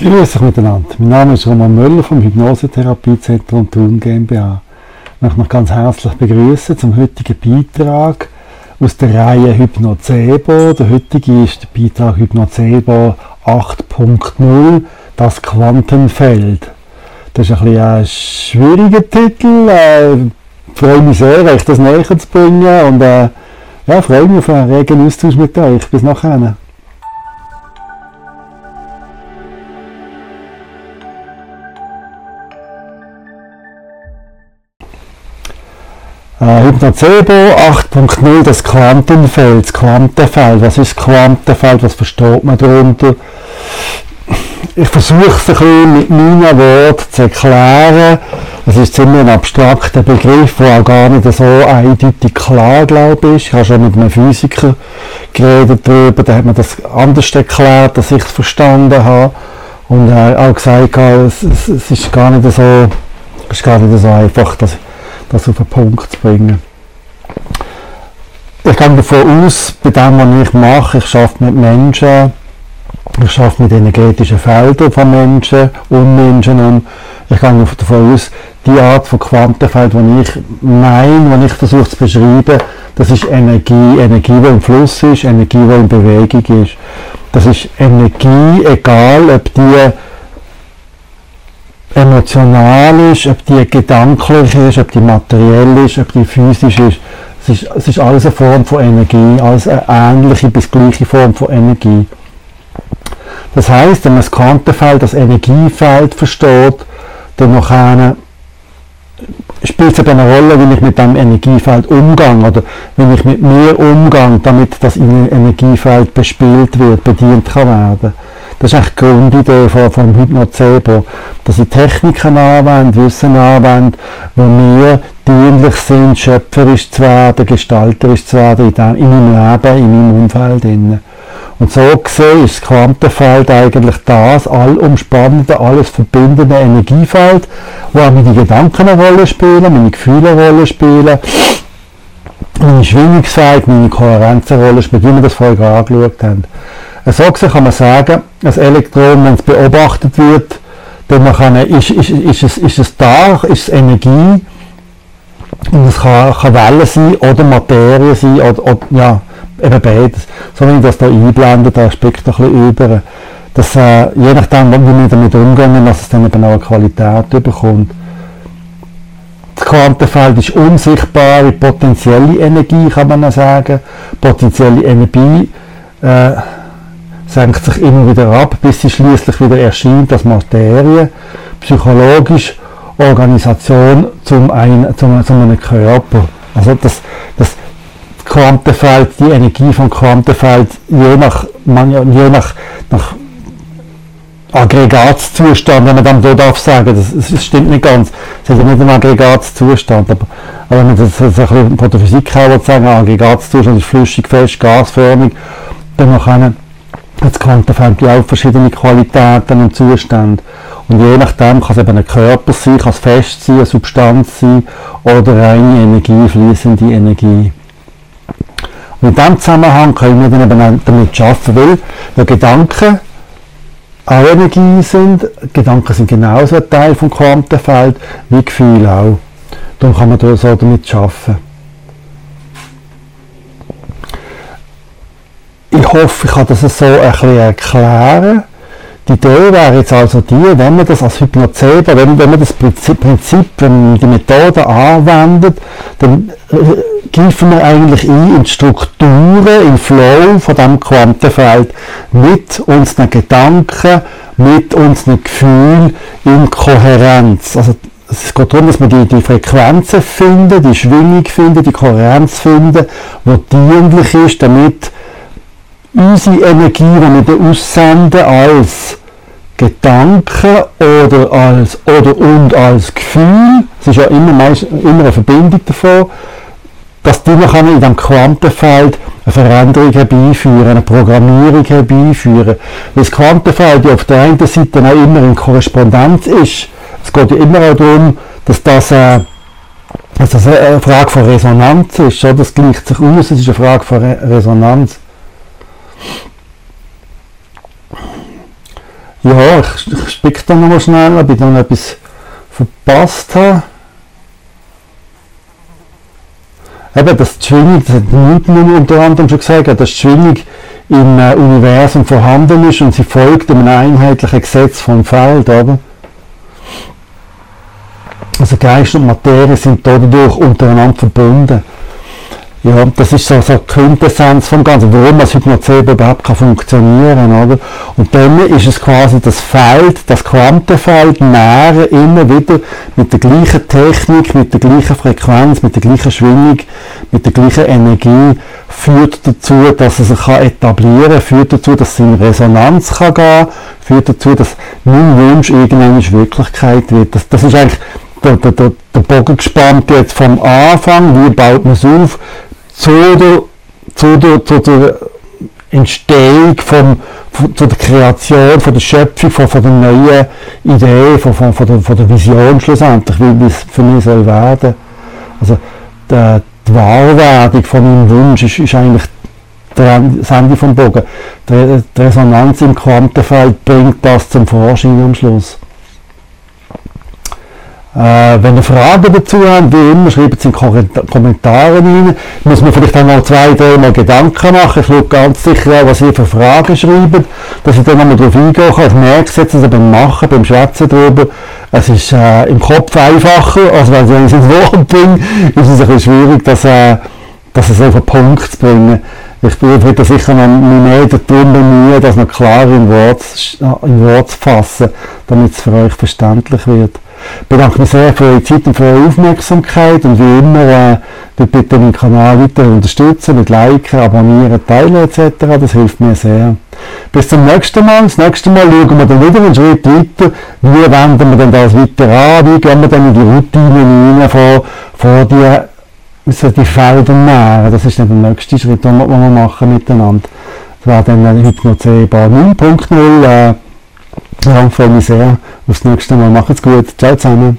Grüß euch miteinander. Mein Name ist Roman Möller vom Hypnosetherapiezentrum Thun GmbH. Ich möchte noch ganz herzlich begrüßen zum heutigen Beitrag aus der Reihe Hypnocebo. Der heutige ist der Beitrag Hypnocebo 8.0, das Quantenfeld. Das ist ein, bisschen ein schwieriger Titel. Äh, ich freue mich sehr, euch das näher zu bringen und äh, ja, freue mich auf einen regen Austausch mit euch. Bis nachher. Äh, Hypnocebo 8.0, das Quantenfeld, das Quantenfeld. Was ist das Quantenfeld? Was versteht man darunter? Ich versuche es ein bisschen mit meinen Worten zu erklären. Es ist ziemlich ein abstrakter Begriff, der auch gar nicht so eindeutig klar, glaube ich. Ich habe schon mit einem Physiker geredet darüber, der hat mir das anders erklärt, dass ich es verstanden habe. Und er hat auch gesagt, es, es, es ist gar nicht so, es ist gar nicht so einfach, dass das auf den Punkt zu bringen. Ich gehe davon aus, bei dem, was ich mache, ich arbeite mit Menschen, ich arbeite mit energetischen Feldern von Menschen, um Menschen um. Ich gehe davon aus, die Art von Quantenfeld, die ich meine, die ich versuche zu beschreiben, das ist Energie, Energie, die im Fluss ist, Energie, die in Bewegung ist. Das ist Energie, egal ob die emotional ist, ob die gedanklich ist, ob die materiell ist, ob die physisch ist. Es ist, es ist alles eine Form von Energie, alles eine ähnliche bis gleiche Form von Energie. Das heißt, wenn man das Quantenfeld, das Energiefeld versteht, dann nachher spielt es eine Rolle, wie ich mit dem Energiefeld umgehe oder wenn ich mit mir umgehe, damit das Energiefeld bespielt wird, bedient kann werden. Das ist eigentlich die Grundidee von, vom Hypnocebo, dass ich Techniken anwende, Wissen anwende, wo mir dienlich sind, schöpferisch zu werden, gestalterisch zu werden in, dem, in meinem Leben, in meinem Umfeld. Und so gesehen ist das Quantenfeld eigentlich das allumspannende, alles verbindende Energiefeld, wo auch meine Gedanken eine Rolle spielen, meine Gefühle eine Rolle spielen, meine Schwingungsfähigkeit, meine Kohärenz eine Rolle spielen, wie wir das vorher angeschaut haben. So gesehen kann man sagen, das Elektron, wenn es beobachtet wird, dann kann, ist, ist, ist, es, ist es da, ist es Energie, und es kann, kann Wellen sein oder Materie sein, oder, oder ja, eben beides. So wie ich das hier einblende, da spickt ein bisschen über. Dass, äh, je nachdem, wie wir damit umgehen, dass es dann eben auch eine Qualität bekommt. Das Quantenfeld ist unsichtbare potenzielle Energie, kann man auch sagen. Potenzielle Energie äh, senkt sich immer wieder ab, bis sie schließlich wieder erscheint als Materie, psychologisch Organisation zum, ein, zum, zum einem Körper. Also das, das Quantenfeld, die Energie vom Quantenfeld, je nach, je nach, nach Aggregatzustand, wenn man dann so darf sagen, das, das stimmt nicht ganz. Es ist ja nicht ein Aggregatzustand, aber, aber wenn man das, das ein bisschen von der Physik her sagen, Aggregatzustand ist flüssig, fest, gasförmig, dann kann das Quantenfeld ja auch verschiedene Qualitäten und Zustände. Und je nachdem kann es eben ein Körper sein, kann es fest sein, eine Substanz sein oder reine Energie, fließende Energie. Und in diesem Zusammenhang können wir dann eben damit arbeiten, weil, weil Gedanken auch Energie sind. Gedanken sind genauso ein Teil vom Quantenfeld wie Gefühle auch. Darum kann man da so damit arbeiten. Ich hoffe, ich kann das so ein erklären. Die Idee wäre jetzt also die, wenn man das als Hypnozebe, wenn, wenn man das Prinzip, wenn man die Methode anwendet, dann äh, greifen wir eigentlich ein in die Strukturen, im Flow von dem Quantenfeld mit unseren Gedanken, mit unseren Gefühlen in Kohärenz. Also es geht darum, dass wir die, die Frequenzen finden, die Schwingung finden, die Kohärenz finden, die dienlich ist, damit unsere Energie, die wir aussenden als Gedanken oder als oder und als Gefühl, es ist ja immer, meist, immer eine Verbindung davon, dass die noch in diesem Quantenfeld eine Veränderung herbeiführen, eine Programmierung herbeiführen. Weil das Quantenfeld ja auf der einen Seite auch immer in Korrespondenz ist. Es geht ja immer auch darum, dass das, äh, dass das eine Frage von Resonanz ist. Das gleicht sich aus, es ist eine Frage von Re Resonanz. Ja, ich, ich spick dann nochmal schnell, ob ich dann etwas verpasst habe. Eben, die Schwingung, das hat Newton unter anderem schon gesagt, dass Schwingung im äh, Universum vorhanden ist und sie folgt einem einheitlichen Gesetz vom Feld, oder? Also Geist und Materie sind dadurch untereinander verbunden. Ja, das ist so, so die Quintessenz vom Ganzen, warum das Hypnozebe überhaupt kann funktionieren oder? Und dann ist es quasi das Feld, das Quantenfeld näher immer wieder mit der gleichen Technik, mit der gleichen Frequenz, mit der gleichen Schwingung, mit der gleichen Energie, führt dazu, dass es sich etablieren kann, führt dazu, dass es in Resonanz kann gehen führt dazu, dass mein Wunsch irgendwann Wirklichkeit wird. Das, das ist eigentlich der, der, der, der Bogen gespannt jetzt vom Anfang, wie baut man es auf, zu der, zu der, zu der Entstehung, vom, zu der Kreation, von der Schöpfung, von, von der neuen Idee, von, von, von, der, von der Vision schlussendlich, wie es für mich soll werden. Also die, die Wahrwerdung von meinem Wunsch ist, ist eigentlich das Ende vom Bogen. Die, die Resonanz im Quantenfeld bringt das zum Vorschein am Schluss. Äh, wenn ihr Fragen dazu habt, wie immer, schreibt es in die Kommentare rein. Muss man vielleicht auch noch zwei, drei Mal Gedanken machen. Ich schaue ganz sicher auch, was ihr für Fragen schreibt, dass ich dann nochmal darauf eingehen kann. Ich merke es jetzt also beim Machen, beim Schwätzen darüber. Es ist äh, im Kopf einfacher, als wenn ich es ins Wort bringe, ist es ein bisschen schwierig, das, äh, das so auf den Punkt zu bringen. Ich würde sicher noch mehr darum bemühen, das noch klar in Wort, in Wort zu fassen, damit es für euch verständlich wird. Ich bedanke mich sehr für eure Zeit und für eure Aufmerksamkeit und wie immer, äh, bitte den Kanal weiter unterstützen mit Liken, Abonnieren, Teilen etc. Das hilft mir sehr. Bis zum nächsten Mal. Das nächste Mal schauen wir dann wieder einen Schritt weiter. Wie wenden wir denn das weiter an? Wie gehen wir dann in die Routine rein vor, vor die, müssen die Felder nähren? Das ist dann der nächste Schritt, den wir machen miteinander. Das wäre dann Hypnoce Bar 9.0. Ja, freue mich sehr aufs nächste Mal. Macht's gut. Ciao zusammen.